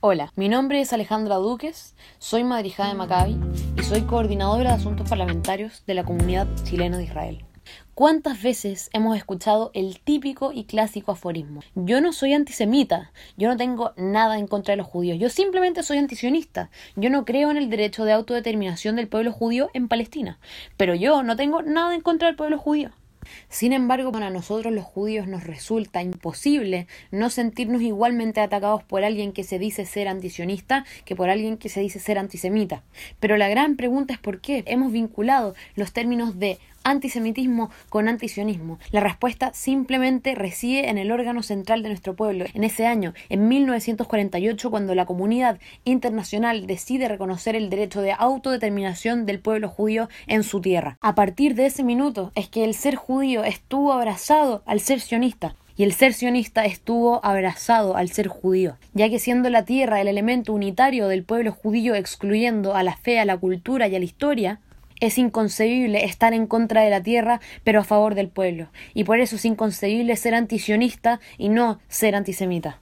Hola, mi nombre es Alejandra Duques, soy madrijada de Maccabi y soy coordinadora de asuntos parlamentarios de la comunidad chilena de Israel. ¿Cuántas veces hemos escuchado el típico y clásico aforismo? Yo no soy antisemita, yo no tengo nada en contra de los judíos, yo simplemente soy antisionista, yo no creo en el derecho de autodeterminación del pueblo judío en Palestina, pero yo no tengo nada en contra del pueblo judío. Sin embargo, para nosotros los judíos nos resulta imposible no sentirnos igualmente atacados por alguien que se dice ser antisionista que por alguien que se dice ser antisemita. Pero la gran pregunta es por qué hemos vinculado los términos de antisemitismo con antisionismo. La respuesta simplemente reside en el órgano central de nuestro pueblo. En ese año, en 1948, cuando la comunidad internacional decide reconocer el derecho de autodeterminación del pueblo judío en su tierra. A partir de ese minuto es que el ser judío estuvo abrazado al ser sionista y el ser sionista estuvo abrazado al ser judío, ya que siendo la tierra el elemento unitario del pueblo judío excluyendo a la fe, a la cultura y a la historia, es inconcebible estar en contra de la tierra, pero a favor del pueblo, y por eso es inconcebible ser antisionista y no ser antisemita.